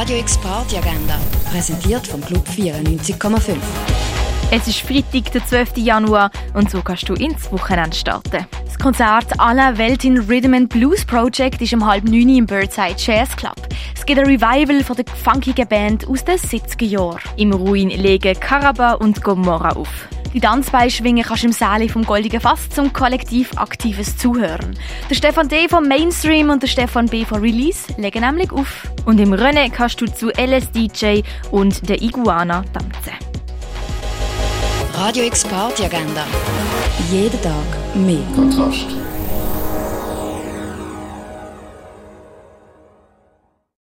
Radio X Party Agenda, präsentiert vom Club 94,5. Es ist Freitag, der 12. Januar und so kannst du ins Wochenende starten. Das Konzert aller Welt in Rhythm and Blues Project ist um halb neun im Birdside Jazz Club. Es gibt ein Revival von der funkigen Band aus den 70er Jahren. Im Ruin legen Karaba und Gomorra auf. Die Tanzbeischwingen kannst du im Saal vom Goldigen Fass zum kollektiv aktives Zuhören. Der Stefan D. vom Mainstream und der Stefan B. von Release legen nämlich auf. Und im Rennen kannst du zu LSDJ und der Iguana tanzen. Radio X Party Agenda. Jeden Tag mehr. Kontrast.